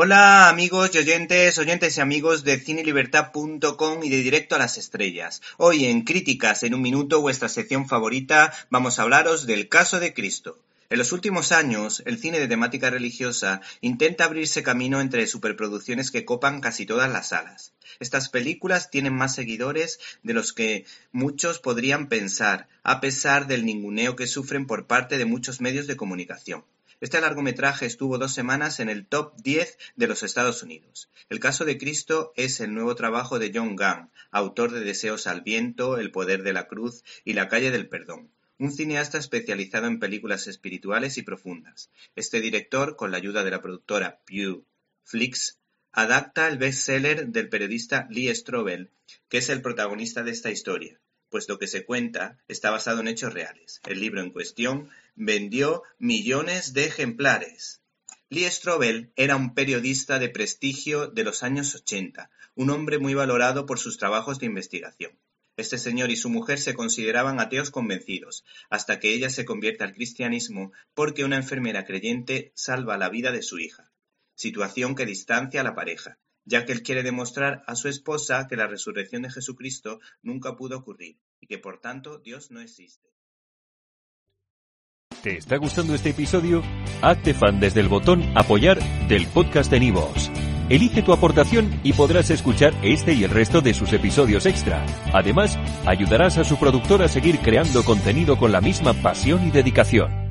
Hola amigos y oyentes, oyentes y amigos de cinelibertad.com y de Directo a las Estrellas. Hoy en Críticas en un Minuto, vuestra sección favorita, vamos a hablaros del caso de Cristo. En los últimos años, el cine de temática religiosa intenta abrirse camino entre superproducciones que copan casi todas las salas. Estas películas tienen más seguidores de los que muchos podrían pensar, a pesar del ninguneo que sufren por parte de muchos medios de comunicación. Este largometraje estuvo dos semanas en el top 10 de los Estados Unidos. El caso de Cristo es el nuevo trabajo de John Gunn, autor de Deseos al viento, El poder de la cruz y La calle del perdón un cineasta especializado en películas espirituales y profundas. Este director, con la ayuda de la productora Pew Flix, adapta el bestseller del periodista Lee Strobel, que es el protagonista de esta historia pues lo que se cuenta está basado en hechos reales. El libro en cuestión vendió millones de ejemplares. Lee Strobel era un periodista de prestigio de los años 80, un hombre muy valorado por sus trabajos de investigación. Este señor y su mujer se consideraban ateos convencidos, hasta que ella se convierte al cristianismo porque una enfermera creyente salva la vida de su hija, situación que distancia a la pareja, ya que él quiere demostrar a su esposa que la resurrección de Jesucristo nunca pudo ocurrir y que por tanto Dios no existe. ¿Te está gustando este episodio? Hazte fan desde el botón apoyar del podcast de Nivos. Elige tu aportación y podrás escuchar este y el resto de sus episodios extra. Además, ayudarás a su productor a seguir creando contenido con la misma pasión y dedicación.